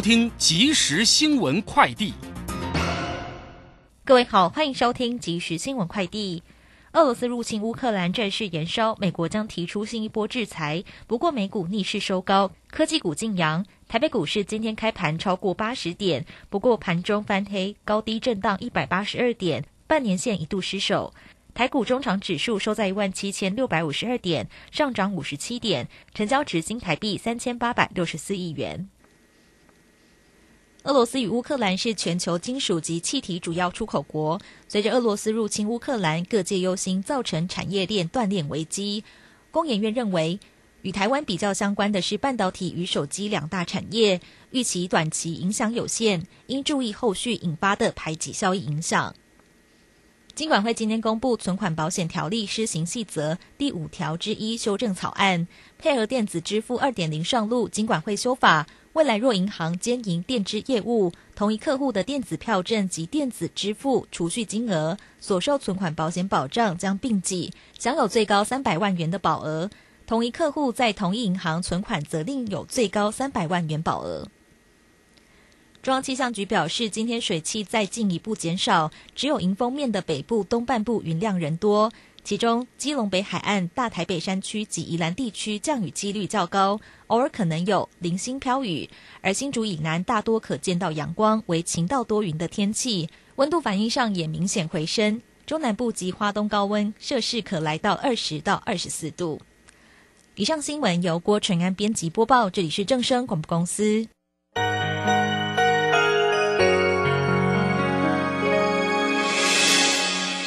听即时新闻快递。各位好，欢迎收听即时新闻快递。俄罗斯入侵乌克兰战事延烧，美国将提出新一波制裁。不过美股逆势收高，科技股晋阳。台北股市今天开盘超过八十点，不过盘中翻黑，高低震荡一百八十二点，半年线一度失守。台股中场指数收在一万七千六百五十二点，上涨五十七点，成交值新台币三千八百六十四亿元。俄罗斯与乌克兰是全球金属及气体主要出口国。随着俄罗斯入侵乌克兰，各界忧心造成产业链断裂危机。工研院认为，与台湾比较相关的是半导体与手机两大产业，预期短期影响有限，应注意后续引发的排挤效益影响。金管会今天公布《存款保险条例施行细则》第五条之一修正草案，配合电子支付二点零上路，金管会修法。未来若银行兼营电支业务，同一客户的电子票证及电子支付储蓄金额所受存款保险保障将并计，享有最高三百万元的保额。同一客户在同一银行存款，则另有最高三百万元保额。中央气象局表示，今天水汽再进一步减少，只有迎风面的北部东半部云量人多。其中，基隆北海岸、大台北山区及宜兰地区降雨几率较高，偶尔可能有零星飘雨；而新竹以南大多可见到阳光，为晴到多云的天气。温度反应上也明显回升，中南部及花东高温摄氏可来到二十到二十四度。以上新闻由郭纯安编辑播报，这里是正声广播公司。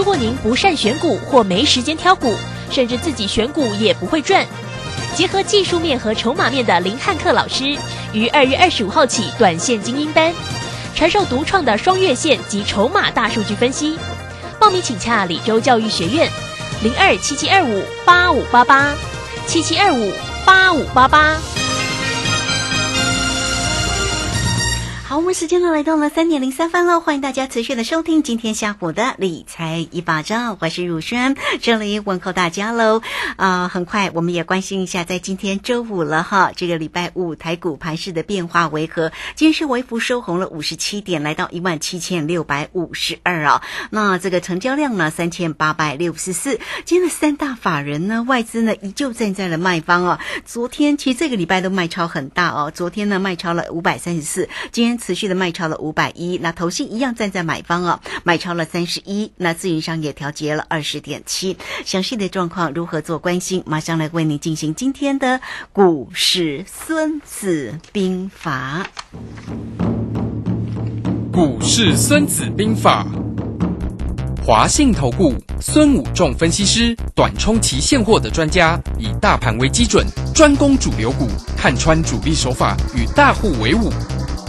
如果您不善选股或没时间挑股，甚至自己选股也不会赚，结合技术面和筹码面的林汉克老师，于二月二十五号起短线精英班，传授独创的双月线及筹码大数据分析。报名请洽李州教育学院，零二七七二五八五八八七七二五八五八八。好，我们时间呢来到了三点零三分喽，欢迎大家持续的收听今天下午的理财一把照，我是汝轩，这里问候大家喽。啊，很快我们也关心一下，在今天周五了哈，这个礼拜五台股盘势的变化为何？今天是微幅收红了五十七点，来到一万七千六百五十二啊。那这个成交量呢，三千八百六十四。今天的三大法人呢，外资呢依旧站在了卖方啊。昨天其实这个礼拜都卖超很大哦，昨天呢卖超了五百三十四，今天。持续的卖超了五百一，那投信一样站在买方啊，买超了三十一，那自营商也调节了二十点七。详细的状况如何做关心？马上来为您进行今天的股市孙子兵法。股市孙子兵法，华信投顾孙武仲分析师，短冲期现货的专家，以大盘为基准，专攻主流股，看穿主力手法，与大户为伍。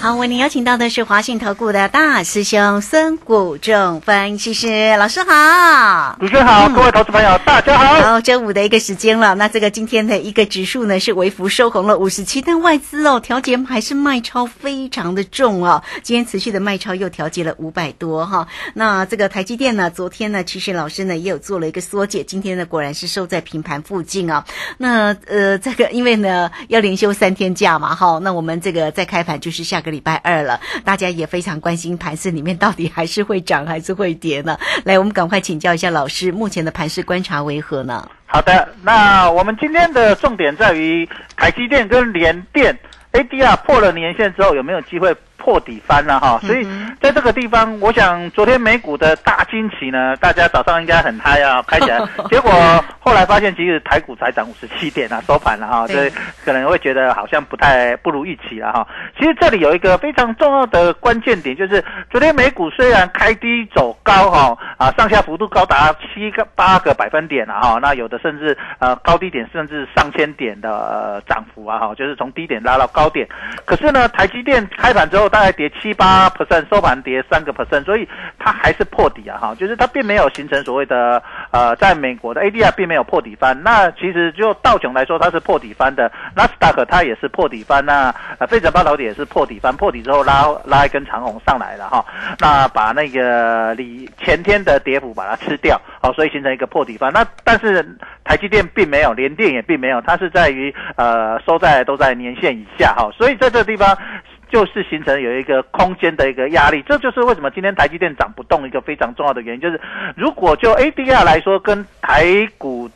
好，为您邀请到的是华信投顾的大师兄孙谷仲分析师老师好，主持人好，各位投资朋友大家好。好，周五的一个时间了，那这个今天的一个指数呢是微幅收红了五十七，但外资哦调节还是卖超非常的重哦，今天持续的卖超又调节了五百多哈。那这个台积电呢，昨天呢其实老师呢也有做了一个缩减，今天呢果然是收在平盘附近啊。那呃这个因为呢要连休三天假嘛哈，那我们这个在开盘就是下个。礼拜二了，大家也非常关心盘市里面到底还是会涨还是会跌呢？来，我们赶快请教一下老师，目前的盘市观察为何呢？好的，那我们今天的重点在于台积电跟联电 ADR 破了年线之后，有没有机会破底翻了哈？所以在这个地方，我想昨天美股的大惊奇呢，大家早上应该很嗨啊，开起来，结果后来发现其实台股才涨五十七点啊，收盘了哈，所以可能会觉得好像不太不如预期了哈。其实这里有一个非常重要的关键点，就是昨天美股虽然开低走高哈，啊上下幅度高达七个八个百分点了哈，那有的甚至呃高低点甚至上千点的呃涨幅啊哈，就是从低点拉到高点。可是呢，台积电开盘之后大概跌七八 percent，收盘跌三个 percent，所以它还是破底啊哈，就是它并没有形成所谓的呃在美国的 ADR 并没有破底翻。那其实就道琼来说，它是破底翻的，纳斯达克它也是破底翻，那呃费城半导体也是破底翻，破底之后拉拉一根长红上来了哈，那把那个里前天的跌幅把它吃掉，好，所以形成一个破底翻。那但是台积电并没有，联电也并没有，它是在于呃收在都在年线以下哈，所以在这地方。就是形成有一个空间的一个压力，这就是为什么今天台积电涨不动一个非常重要的原因。就是如果就 ADR 来说，跟台股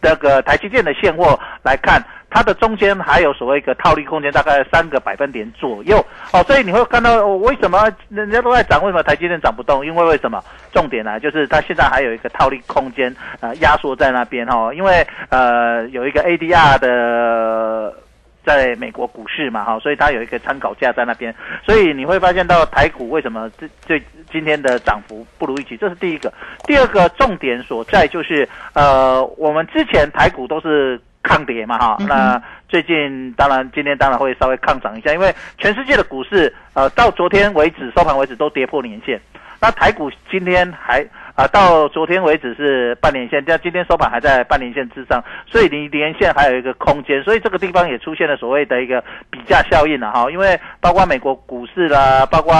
那个台积电的现货来看，它的中间还有所谓一个套利空间，大概三个百分点左右。哦，所以你会看到为什么人家都在涨，为什么台积电涨不动？因为为什么？重点呢，就是它现在还有一个套利空间，呃，压缩在那边哈。因为呃，有一个 ADR 的。在美国股市嘛，哈，所以它有一个参考价在那边，所以你会发现到台股为什么这这今天的涨幅不如预期，这是第一个。第二个重点所在就是，呃，我们之前台股都是抗跌嘛，哈，那最近当然今天当然会稍微抗涨一下，因为全世界的股市，呃，到昨天为止收盘为止都跌破年线，那台股今天还。啊，到昨天为止是半年线，但今天收盘还在半年线之上，所以离年线还有一个空间，所以这个地方也出现了所谓的一个比价效应了哈。因为包括美国股市啦，包括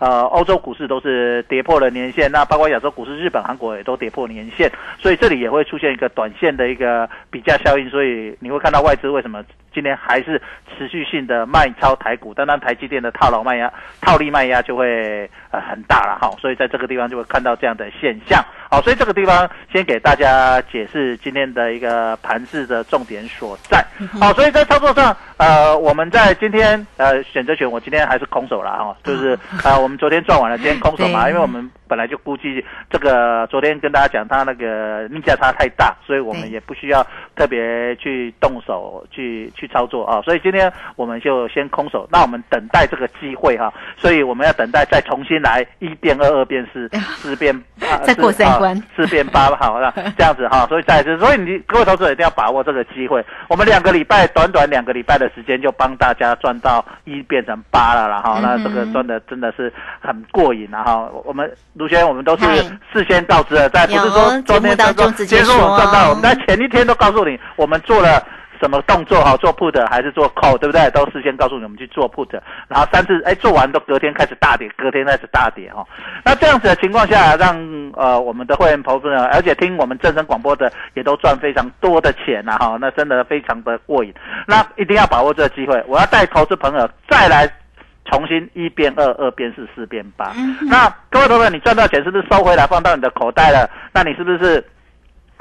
呃欧洲股市都是跌破了年线，那包括亚洲股市，日本、韩国也都跌破年线，所以这里也会出现一个短线的一个比价效应，所以你会看到外资为什么今天还是持续性的卖超台股，单单台积电的套牢卖压、套利卖压就会呃很大了哈，所以在这个地方就会看到这样的现。现象，好，所以这个地方先给大家解释今天的一个盘势的重点所在，好，所以在操作上，呃，我们在今天呃选择权，我今天还是空手了哈，就是啊，我们昨天赚完了，今天空手嘛，因为我们。本来就估计这个，昨天跟大家讲，它那个逆价差太大，所以我们也不需要特别去动手去去操作啊。所以今天我们就先空手，那我们等待这个机会哈。所以我们要等待再重新来一变二，二变四，四变再过三关，四变八，好了，这样子哈。所以再次，所以你各位投资者一定要把握这个机会。我们两个礼拜，短短两个礼拜的时间，就帮大家赚到一变成八了了哈。那这个赚的真的是很过瘾了哈。我们。卢轩，我们都是事先告知的，在不是说昨天当中直接说我们赚到，我们在前一天都告诉你我们做了什么动作哈，做 put 还是做 call，对不对？都事先告诉你我们去做 put，然后三次哎做完都隔天开始大跌，隔天开始大跌哈。那这样子的情况下，让呃我们的会员投资者，而且听我们正声广播的也都赚非常多的钱呐哈，那真的非常的过瘾。那一定要把握这个机会，我要带投资朋友再来。重新一变二，二变四，四变八。那各位朋友，你赚到钱是不是收回来放到你的口袋了？那你是不是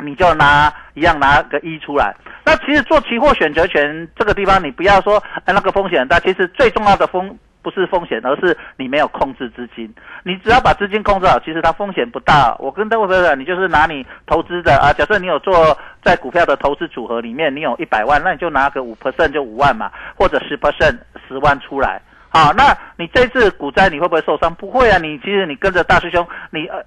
你就拿一样拿个一出来？那其实做期货选择权这个地方，你不要说哎那个风险很大，其实最重要的风不是风险，而是你没有控制资金。你只要把资金控制好，其实它风险不大。我跟各位朋友讲，你就是拿你投资的啊，假设你有做在股票的投资组合里面，你有一百万，那你就拿个五 percent 就五万嘛，或者十 percent 十万出来。好，那你这次股灾你会不会受伤？不会啊，你其实你跟着大师兄，你呃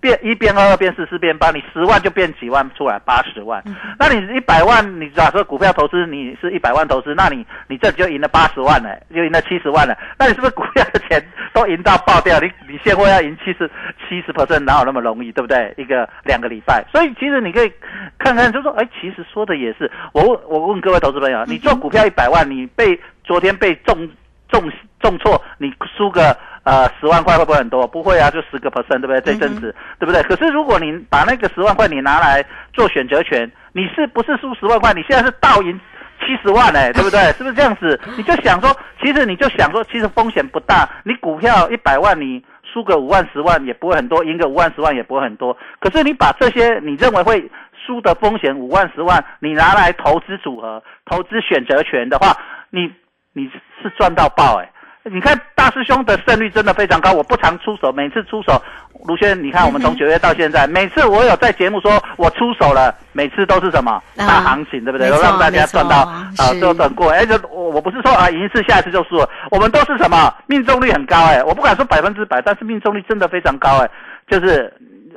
变一变二，二变四，四变八，你十万就变几万出来，八十万。那你一百万，你假设股票投资你是一百万投资，那你你这就赢了八十万了，就赢了七十万了。那你是不是股票的钱都赢到爆掉？你你现货要赢七十七十 percent，哪有那么容易，对不对？一个两个礼拜，所以其实你可以看看，就说哎，其实说的也是。我问我问各位投资朋友，你做股票一百万，你被昨天被中。重重挫，你输个呃十万块会不会很多？不会啊，就十个 percent，对不对？这阵子，对不对？可是如果你把那个十万块你拿来做选择权，你是不是输十万块？你现在是倒赢七十万哎，对不对？是不是这样子？你就想说，其实你就想说，其实风险不大。你股票一百万，你输个五万十万也不会很多，赢个五万十万也不会很多。可是你把这些你认为会输的风险五万十万，你拿来投资组合、投资选择权的话，你你是赚到爆哎！你看大师兄的胜率真的非常高，我不常出手，每次出手，卢轩，你看我们从九月到现在，每次我有在节目说我出手了，每次都是什么大行情，对不对？让大家赚到啊是，都等过。哎，这我我不是说啊赢一次下一次就输了，我们都是什么命中率很高哎，我不敢说百分之百，但是命中率真的非常高哎，就是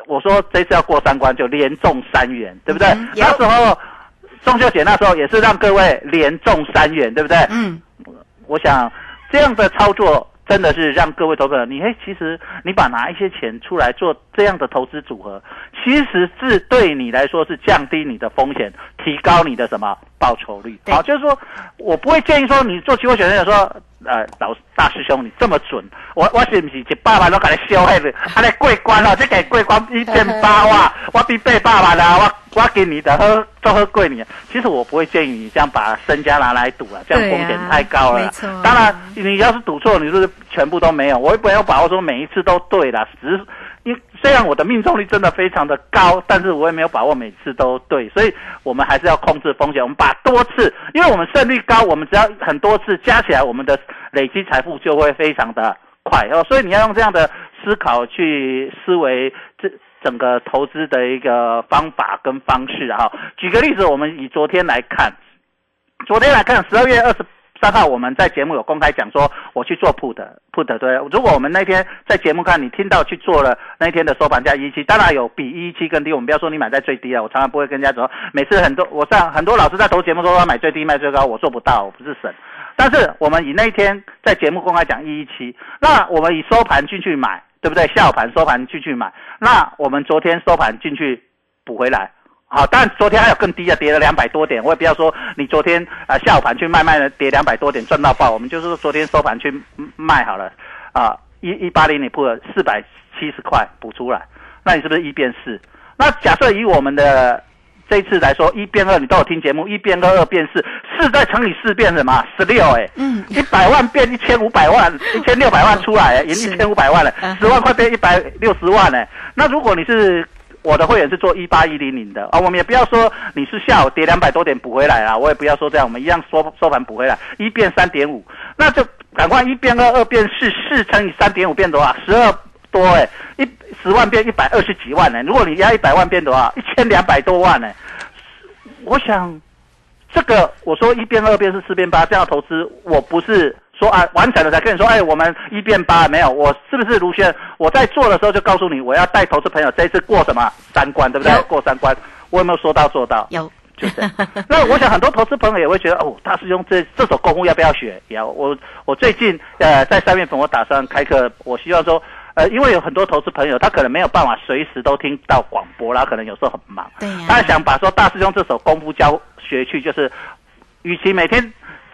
我说这次要过三关就连中三元，对不对？嗯那时候中秋节那时候也是让各位连中三元，对不对？嗯，我想这样的操作真的是让各位投资者，你嘿，其实你把拿一些钱出来做这样的投资组合，其实是对你来说是降低你的风险，提高你的什么报酬率。好，就是说我不会建议说你做期货选择说，呃，老大师兄你这么准，我我是不是一百万都给你烧黑的？啊，你过关了，这个过关一千八哇，我比八百万啦，我我给你的喝都喝贵你。其实我不会建议你这样把身家拿来赌了，这样风险太高了。当然，你要是赌错，你就是全部都没有。我也没有把握说每一次都对啦，只是因虽然我的命中率真的非常的高，但是我也没有把握每次都对，所以我们还是要控制风险。我们把多次，因为我们胜率高，我们只要很多次加起来，我们的累积财富就会非常的快哦。所以你要用这样的思考去思维这。整个投资的一个方法跟方式哈，举个例子，我们以昨天来看，昨天来看，十二月二十三号我们在节目有公开讲说，我去做 put put 对。如果我们那天在节目看，你听到去做了那天的收盘价一七，当然有比一七更低。我们不要说你买在最低啊，我常常不会跟人家说，每次很多我上很多老师在投节目说要买最低卖最高，我做不到，我不是神。但是我们以那一天在节目公开讲一一七，那我们以收盘进去买，对不对？下午盘收盘进去买，那我们昨天收盘进去补回来。好，但昨天还有更低的，跌了两百多点。我也不要说你昨天啊、呃、下午盘去卖卖了，跌两百多点赚到爆。我们就是说昨天收盘去卖好了啊，一一八零你破了四百七十块补出来，那你是不是一变四？那假设以我们的这一次来说，一变二你都有听节目，一变二二变四，四再乘以四变什么？十六哎，嗯，一百万变一千五百万，一千六百万出来，赢一千五百万了嗯，十万块变一百六十万呢。那如果你是我的会员是做一八一零零的啊，我们也不要说你是下午跌两百多点补回来啊，我也不要说这样，我们一样收收盘补回来，一变三点五，那就赶快一变二，二变四，四乘以三点五变多少？十二多哎、一十万变一百二十几万呢、如果你压一百万变多少？一千两百多万呢、我想这个我说一变二变是四变八这样的投资，我不是说啊完成了才跟你说，哎，我们一变八没有，我是不是卢轩？我在做的时候就告诉你，我要带投资朋友这一次过什么三关，对不对有？过三关，我有没有说到做到？有，就这样。那我想很多投资朋友也会觉得，哦，大师兄这这首功夫要不要学？也要。我我最近呃在三月份我打算开课，我希望说。呃，因为有很多投资朋友，他可能没有办法随时都听到广播啦，可能有时候很忙。对呀、他想把说大师兄这首功夫教学去，就是，与其每天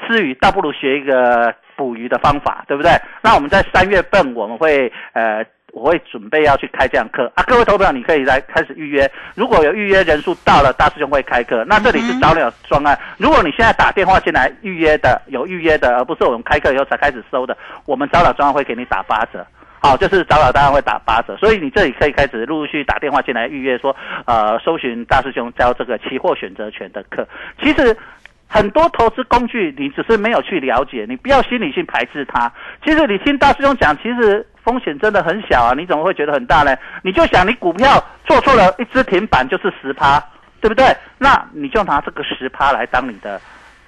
吃鱼，倒不如学一个捕鱼的方法，对不对？那我们在三月份我们会呃。我会准备要去开这样课啊，各位投资朋友，你可以来开始预约。如果有预约人数到了，大师兄会开课。那这里是早鸟专案，如果你现在打电话进来预约的，有预约的，而不是我们开课以后才开始收的，我们早鸟专案会给你打八折。好，就是早鸟当然会打八折，所以你这里可以开始陆续打电话进来预约说，呃，搜寻大师兄教这个期货选择权的课。其实很多投资工具你只是没有去了解，你不要心理性排斥它。其实你听大师兄讲，其实风险真的很小啊，你怎么会觉得很大呢？你就想你股票做错了一只停板就是十趴，对不对？那你就拿这个十趴来当你的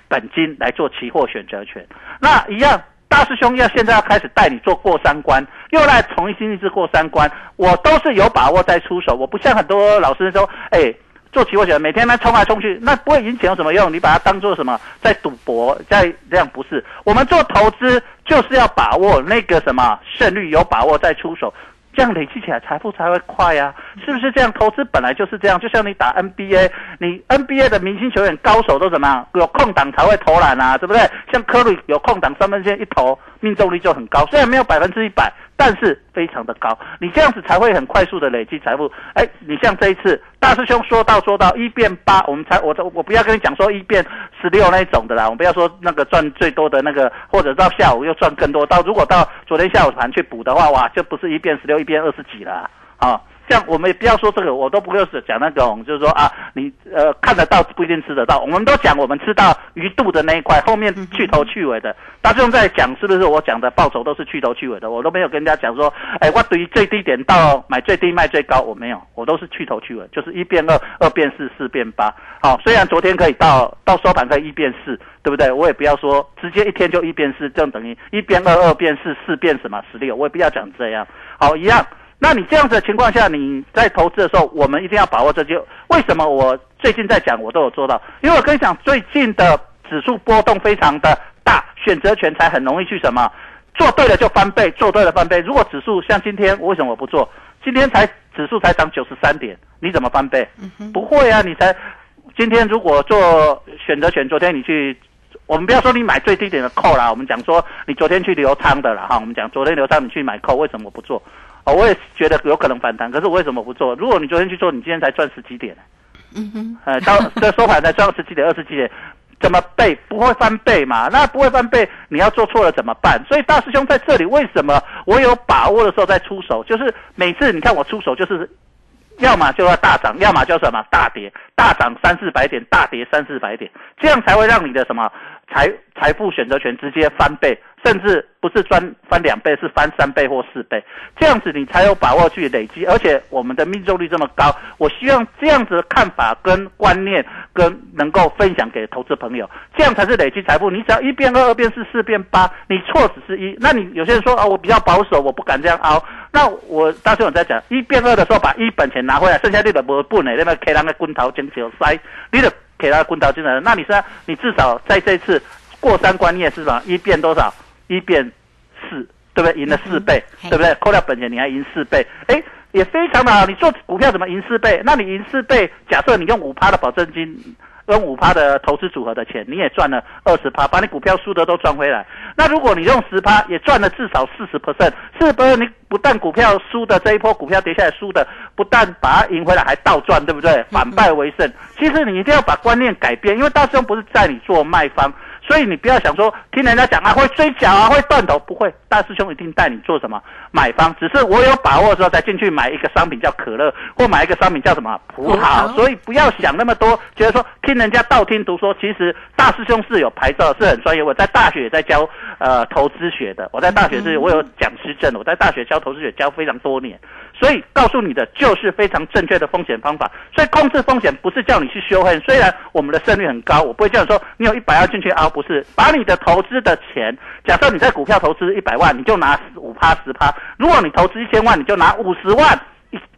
本金来做期货选择权，那一样。大师兄要现在要开始带你做过三关，又来重新一次过三关，我都是有把握在出手，我不像很多老师说，哎，做期货选每天呢冲来冲去，那不会赢钱有什么用？你把它当做什么，在赌博，在这样不是？我们做投资就是要把握那个什么胜率，有把握再出手。这样累积起来财富才会快呀、是不是这样？投资本来就是这样，就像你打 NBA，你 NBA 的明星球员高手都怎么样？有空档才会投篮啊，对不对？像科里有空档三分线一投，命中率就很高，虽然没有百分之一百，但是非常的高，你这样子才会很快速的累积财富。哎，你像这一次大师兄说到说到一变八，我们才我我不要跟你讲说一变十六那一种的啦，我们不要说那个赚最多的那个，或者到下午又赚更多，到如果到昨天下午盘去补的话，哇，就不是一变十六，一变二十几了啊。样我们也不要说这个，我都不会是讲那种，就是说啊，你呃看得到不一定吃得到。我们都讲我们吃到鱼肚的那一块，后面去头去尾的。大众在讲是不是我讲的报酬都是去头去尾的？我都没有跟人家讲说，哎，我对于最低点到买最低卖最高，我没有，我都是去头去尾，就是一变二，二变四，四变八。好，虽然昨天可以到到收盘可以一变四，对不对？我也不要说直接一天就一变四，这样等于一变二，二变四，四变什么十六，我也不要讲这样。好，一样。那你这样子的情况下，你在投资的时候，我们一定要把握这就为什么我最近在讲，我都有做到，因为我跟你讲，最近的指数波动非常的大，选择权才很容易去什么做对了就翻倍，做对了翻倍。如果指数像今天，为什么我不做？今天才指数才涨九十三点，你怎么翻倍？不会啊，你才今天如果做选择权，昨天你去，我们不要说你买最低点的扣啦，我们讲说你昨天去留仓的了哈，我们讲昨天留仓你去买扣，为什么不做？哦，我也觉得有可能反弹，可是我为什么不做？如果你昨天去做，你今天才赚十几点，嗯哼，呃，到 这收盘才赚十几点、二十几点，怎么倍不会翻倍嘛？那不会翻倍，你要做错了怎么办？所以大师兄在这里为什么我有把握的时候再出手？就是每次你看我出手，就是要么就要大涨，要么就什么大跌，大涨三四百点，大跌三四百点，这样才会让你的什么财财富选择权直接翻倍。甚至不是翻翻两倍，是翻三倍或四倍，这样子你才有把握去累积。而且我们的命中率这么高，我希望这样子的看法跟观念跟能够分享给投资朋友，这样才是累积财富。你只要一变二，二变四，四变八，你错只是一。那你有些人说啊，我比较保守，我不敢这样熬。那我当时我在讲一变二的时候，把一本钱拿回来，剩下你的不不呢，那个给他个滚头金球塞，你的给他滚头金的，那你说你至少在这次过三关，你也是吧？一变多少？一变四，对不对？赢了四倍，对不对？扣掉本钱，你还赢四倍，哎，也非常的好。你做股票怎么赢四倍？那你赢四倍，假设你用五趴的保证金，用五趴的投资组合的钱，你也赚了二十趴，把你股票输的都赚回来。那如果你用十趴，也赚了至少四十 percent，四十 percent，你不但股票输的这一波股票跌下来输的，不但把它赢回来，还倒赚，对不对？反败为胜。其实你一定要把观念改变，因为大师兄不是在你做卖方。所以你不要想说听人家讲啊会追缴啊会断头，不会，大师兄一定带你做什么买方。只是我有把握的时候才进去买一个商品叫可乐，或买一个商品叫什么葡萄。所以不要想那么多，觉得说听人家道听途说。其实大师兄是有牌照，是很专业。我在大学也在教呃投资学的，我在大学是我有讲师证，我在大学教投资学教非常多年。所以告诉你的就是非常正确的风险方法。所以控制风险不是叫你去修恨，虽然我们的胜率很高，我不会叫你说你有一百要进去熬，不是把你的投资的钱，假设你在股票投资一百万，你就拿五趴十趴；如果你投资一千万，你就拿五十万。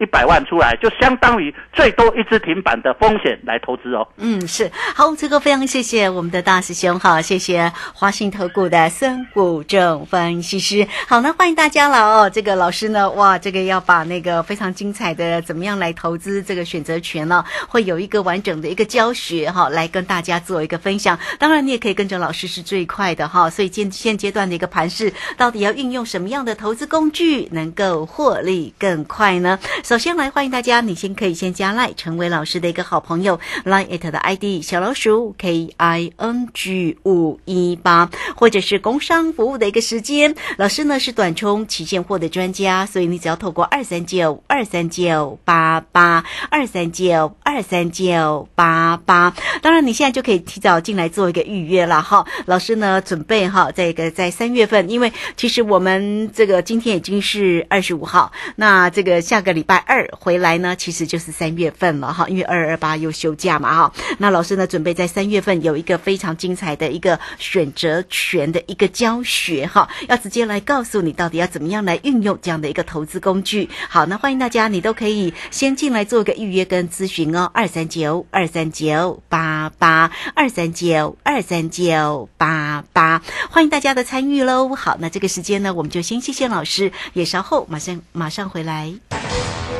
一百万出来，就相当于最多一只停板的风险来投资哦。嗯，是好，这个非常谢谢我们的大师兄哈，谢谢华信投顾的孙谷正分析师。好，那欢迎大家了哦。这个老师呢，哇，这个要把那个非常精彩的怎么样来投资这个选择权呢，会有一个完整的一个教学哈，来跟大家做一个分享。当然，你也可以跟着老师是最快的哈。所以现现阶段的一个盘势，到底要运用什么样的投资工具，能够获利更快呢？首先来欢迎大家，你先可以先加赖，成为老师的一个好朋友。Line it 的 ID 小老鼠 K I N G 五一八，或者是工商服务的一个时间。老师呢是短冲期现货的专家，所以你只要透过二三九二三九八八二三九二三九八八。当然你现在就可以提早进来做一个预约了哈。老师呢准备哈，这个在三月份，因为其实我们这个今天已经是二十五号，那这个下个礼拜二回来呢，其实就是三月份了哈，因为二二八又休假嘛哈。那老师呢，准备在三月份有一个非常精彩的一个选择权的一个教学哈，要直接来告诉你到底要怎么样来运用这样的一个投资工具。好，那欢迎大家，你都可以先进来做个预约跟咨询哦，二三九二三九八八二三九二三九八八，欢迎大家的参与喽。好，那这个时间呢，我们就先谢谢老师，也稍后马上马上回来。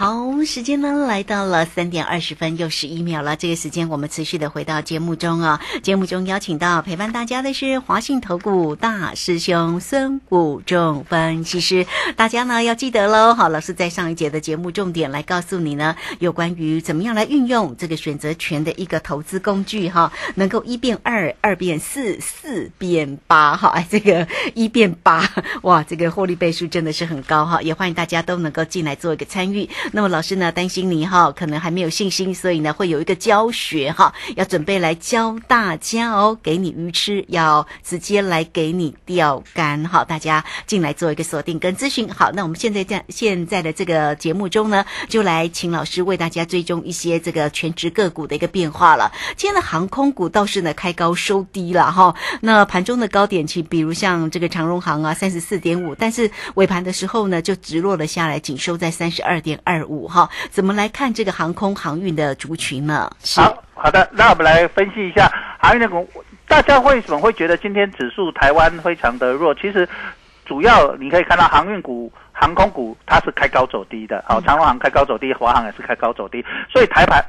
好，时间呢来到了三点二十分又十一秒了。这个时间我们持续的回到节目中啊。节目中邀请到陪伴大家的是华信投顾大师兄孙武仲分析师。大家呢要记得喽。好，老师在上一节的节目重点来告诉你呢，有关于怎么样来运用这个选择权的一个投资工具哈，能够一变二，二变四，四变八哈。哎，这个一变八，哇，这个获利倍数真的是很高哈。也欢迎大家都能够进来做一个参与。那么老师呢担心你哈，可能还没有信心，所以呢会有一个教学哈，要准备来教大家哦，给你鱼吃，要直接来给你钓竿哈，大家进来做一个锁定跟咨询。好，那我们现在在现在的这个节目中呢，就来请老师为大家追踪一些这个全职个股的一个变化了。今天的航空股倒是呢开高收低了哈，那盘中的高点期，比如像这个长荣航啊三十四点五，但是尾盘的时候呢就直落了下来，仅收在三十二点二。五哈，怎么来看这个航空航运的族群呢？好好的，那我们来分析一下航运的股。大家为什么会觉得今天指数台湾非常的弱？其实主要你可以看到航运股、航空股它是开高走低的。好，长荣航开高走低，华航也是开高走低，所以台盘。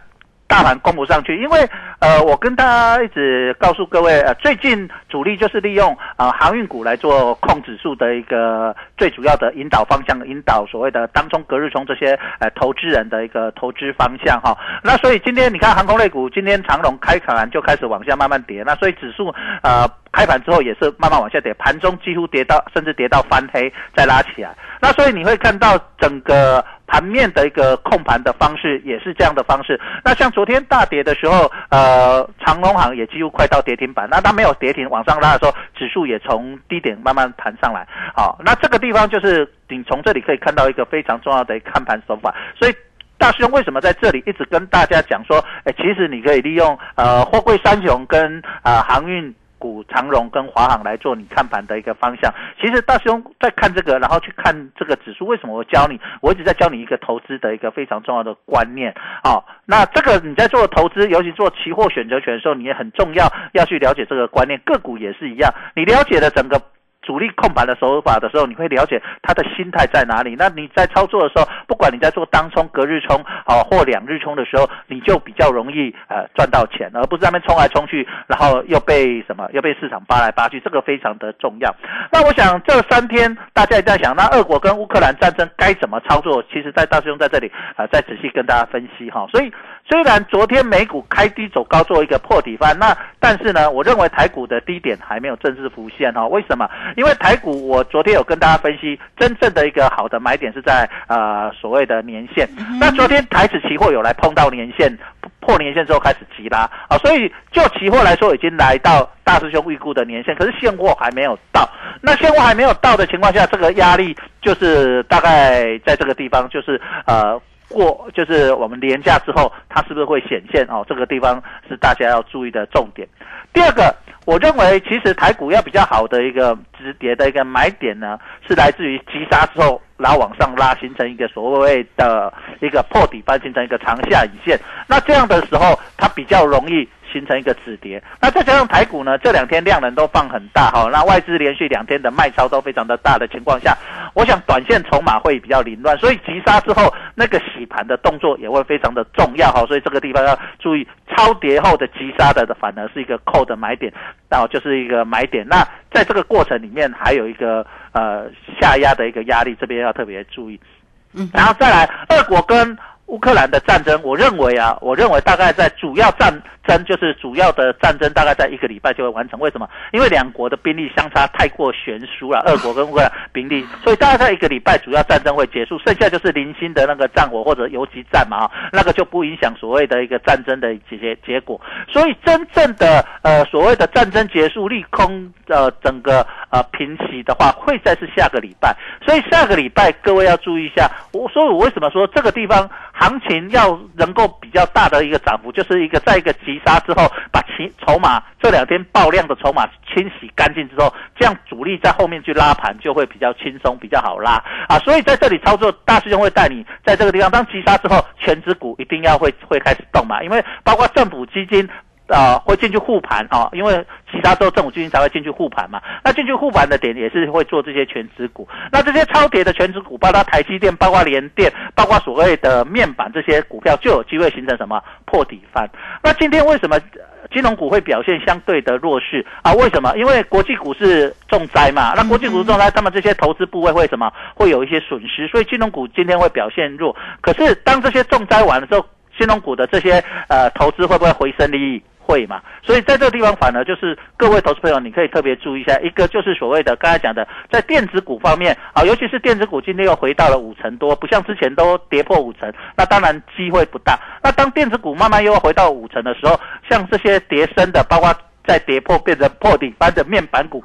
大盘攻不上去，因为呃，我跟大家一直告诉各位，呃，最近主力就是利用呃航运股来做控指数的一个最主要的引导方向，引导所谓的当中、隔日冲这些呃投资人的一个投资方向哈。那所以今天你看航空类股，今天长龙开盘就开始往下慢慢跌，那所以指数呃开盘之后也是慢慢往下跌，盘中几乎跌到甚至跌到翻黑再拉起来。那所以你会看到整个。盘面的一个控盘的方式也是这样的方式。那像昨天大跌的时候，呃，长隆行也几乎快到跌停板。那它没有跌停，往上拉的时候，指数也从低点慢慢弹上来。好，那这个地方就是你从这里可以看到一个非常重要的看盘手法。所以大师兄为什么在这里一直跟大家讲说，哎，其实你可以利用呃货柜三雄跟啊航运。股长荣跟华航来做你看盘的一个方向。其实大师兄在看这个，然后去看这个指数。为什么我教你？我一直在教你一个投资的一个非常重要的观念。好，那这个你在做投资，尤其做期货选择权的时候，你也很重要要去了解这个观念。个股也是一样，你了解了整个。主力控盘的手法的时候，你会了解他的心态在哪里。那你在操作的时候，不管你在做当冲、隔日冲啊或两日冲的时候，你就比较容易呃赚到钱，而不是那边冲来冲去，然后又被什么又被市场扒来扒去，这个非常的重要。那我想这三天大家也在想，那俄国跟乌克兰战争该怎么操作？其实，在大师兄在这里啊，再仔细跟大家分析哈。所以。虽然昨天美股开低走高，做一个破底翻，那但是呢，我认为台股的低点还没有正式浮现哈。为什么？因为台股我昨天有跟大家分析，真正的一个好的买点是在呃所谓的年线。那昨天台指期货有来碰到年线，破年线之后开始急拉啊，所以就期货来说，已经来到大师兄预估的年线，可是现货还没有到。那现货还没有到的情况下，这个压力就是大概在这个地方，就是呃。过就是我们廉价之后，它是不是会显现哦？这个地方是大家要注意的重点。第二个，我认为其实台股要比较好的一个止跌的一个买点呢，是来自于急杀之后，然后往上拉，形成一个所谓的一个破底翻，形成一个长下影线。那这样的时候，它比较容易。形成一个止跌，那再加上台股呢，这两天量能都放很大哈，那外资连续两天的卖超都非常的大的情况下，我想短线筹码会比较凌乱，所以急杀之后那个洗盘的动作也会非常的重要哈，所以这个地方要注意，超跌后的急杀的反而是一个扣的买点，然后就是一个买点。那在这个过程里面还有一个呃下压的一个压力，这边要特别注意。嗯，然后再来，二国跟乌克兰的战争，我认为啊，我认为大概在主要战。争就是主要的战争，大概在一个礼拜就会完成。为什么？因为两国的兵力相差太过悬殊了，俄国跟乌克兰兵力，所以大概在一个礼拜，主要战争会结束，剩下就是零星的那个战火或者游击战嘛，那个就不影响所谓的一个战争的结结果。所以真正的呃所谓的战争结束、利空呃整个呃平息的话，会在是下个礼拜。所以下个礼拜各位要注意一下。我所以，我为什么说这个地方？行情要能够比较大的一个涨幅，就是一个在一个急杀之后，把其筹码这两天爆量的筹码清洗干净之后，这样主力在后面去拉盘就会比较轻松，比较好拉啊。所以在这里操作，大师兄会带你在这个地方当急杀之后，全指股一定要会会开始动嘛，因为包括政府基金。啊，会进去护盘啊，因为其他州政府基金才会进去护盘嘛。那进去护盘的点也是会做这些全值股。那这些超跌的全值股，包括台积电、包括联电、包括所谓的面板这些股票，就有机会形成什么破底翻。那今天为什么金融股会表现相对的弱势啊？为什么？因为国际股市重灾嘛。那国际股市重灾，他们这些投资部位会什么？会有一些损失，所以金融股今天会表现弱。可是当这些重灾完了之后，金融股的这些呃投资会不会回升利益？会嘛？所以在这个地方，反而就是各位投资朋友，你可以特别注意一下。一个就是所谓的刚才讲的，在电子股方面啊，尤其是电子股今天又回到了五成多，不像之前都跌破五成，那当然机会不大。那当电子股慢慢又要回到五成的时候，像这些跌升的，包括在跌破变成破顶般的面板股。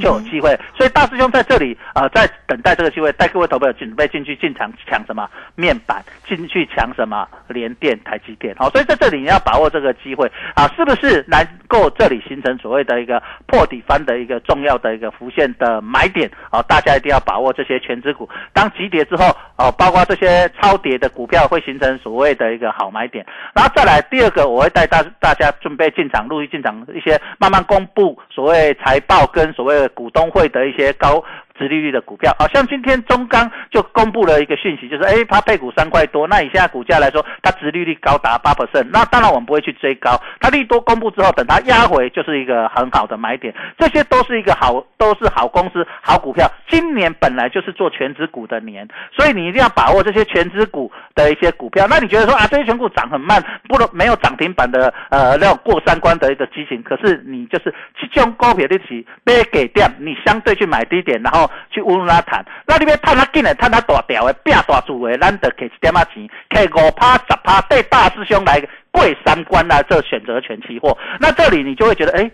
就有机会，所以大师兄在这里啊，在等待这个机会，带各位投朋友准备进去进场抢什么面板，进去抢什么联电、台积电。好，所以在这里你要把握这个机会啊，是不是能够这里形成所谓的一个破底翻的一个重要的一个浮现的买点啊？大家一定要把握这些全指股，当急跌之后哦，包括这些超跌的股票会形成所谓的一个好买点。然后再来第二个，我会带大大家准备进场，陆续进场一些慢慢公布所谓财报跟所谓。股东会的一些高。值利率的股票，好像今天中钢就公布了一个讯息，就是哎，它配股三块多，那以现在股价来说，它值利率高达八 percent，那当然我们不会去追高，它利多公布之后，等它压回就是一个很好的买点，这些都是一个好，都是好公司、好股票。今年本来就是做全指股的年，所以你一定要把握这些全指股的一些股票。那你觉得说啊，这些全股涨很慢，不能没有涨停板的呃，那种过三关的一个激情，可是你就是去将高撇的起被给掉，你相对去买低点，然后。去温拉谈，那你边探他紧的，探他大条的，变大注的，咱得给一点仔钱，给五趴十趴，对大师兄来过三关来做选择权期货，那这里你就会觉得，哎。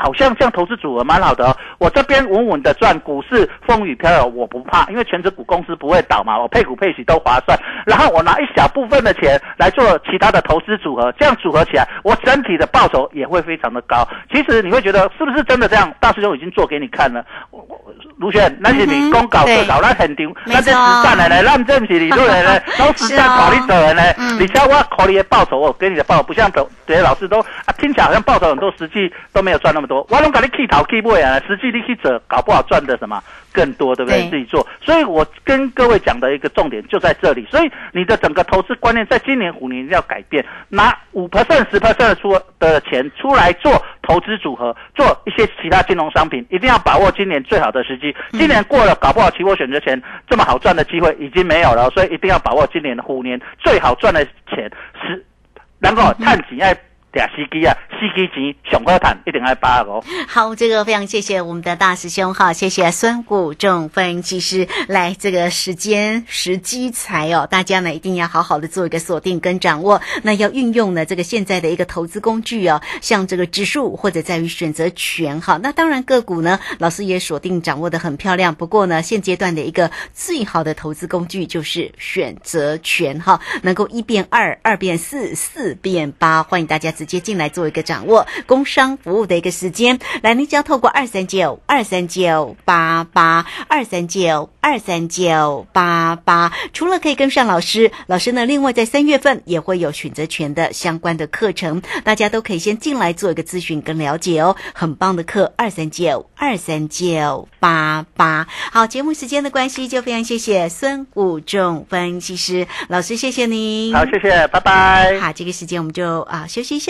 好像这样投资组合蛮好的哦，我这边稳稳的赚，股市风雨飘摇我不怕，因为全职股公司不会倒嘛，我配股配息都划算。然后我拿一小部分的钱来做其他的投资组合，这样组合起来，我整体的报酬也会非常的高。其实你会觉得是不是真的这样？大师兄已经做给你看了。卢轩，那是你公搞特搞，那很牛，那这实战的呢，让正是你做的呢，都实战考虑走人呢。你像我考虑的报酬，我给你的报酬不像别的老师都啊，听起来好像报酬很多，实际都没有赚那么多。我拢给你去头去尾啊，实际你去做，搞不好赚的什么更多，对不对？自己做。所以我跟各位讲的一个重点就在这里。所以你的整个投资观念，在今年虎年要改变，拿五 percent、十 percent 出的钱出来做投资组合，做一些其他金融商品，一定要把握今年最好的时机。今年过了，搞不好期货选择权这么好赚的机会已经没有了，所以一定要把握今年的虎年最好赚的钱是能够探几爱。嗲司机啊，司机钱上好谈，一定要把握。好，这个非常谢谢我们的大师兄哈，谢谢孙谷仲分析师来这个时间时机财哦，大家呢一定要好好的做一个锁定跟掌握。那要运用呢这个现在的一个投资工具哦，像这个指数或者在于选择权哈。那当然个股呢，老师也锁定掌握的很漂亮。不过呢，现阶段的一个最好的投资工具就是选择权哈，能够一变二，二变四，四变八，欢迎大家。直接进来做一个掌握工商服务的一个时间，来，您只要透过二三九二三九八八二三九二三九八八，除了可以跟上老师，老师呢，另外在三月份也会有选择权的相关的课程，大家都可以先进来做一个咨询跟了解哦，很棒的课，二三九二三九八八。好，节目时间的关系，就非常谢谢孙武仲分析师老师，谢谢您。好，谢谢，拜拜。好，这个时间我们就啊休息一下。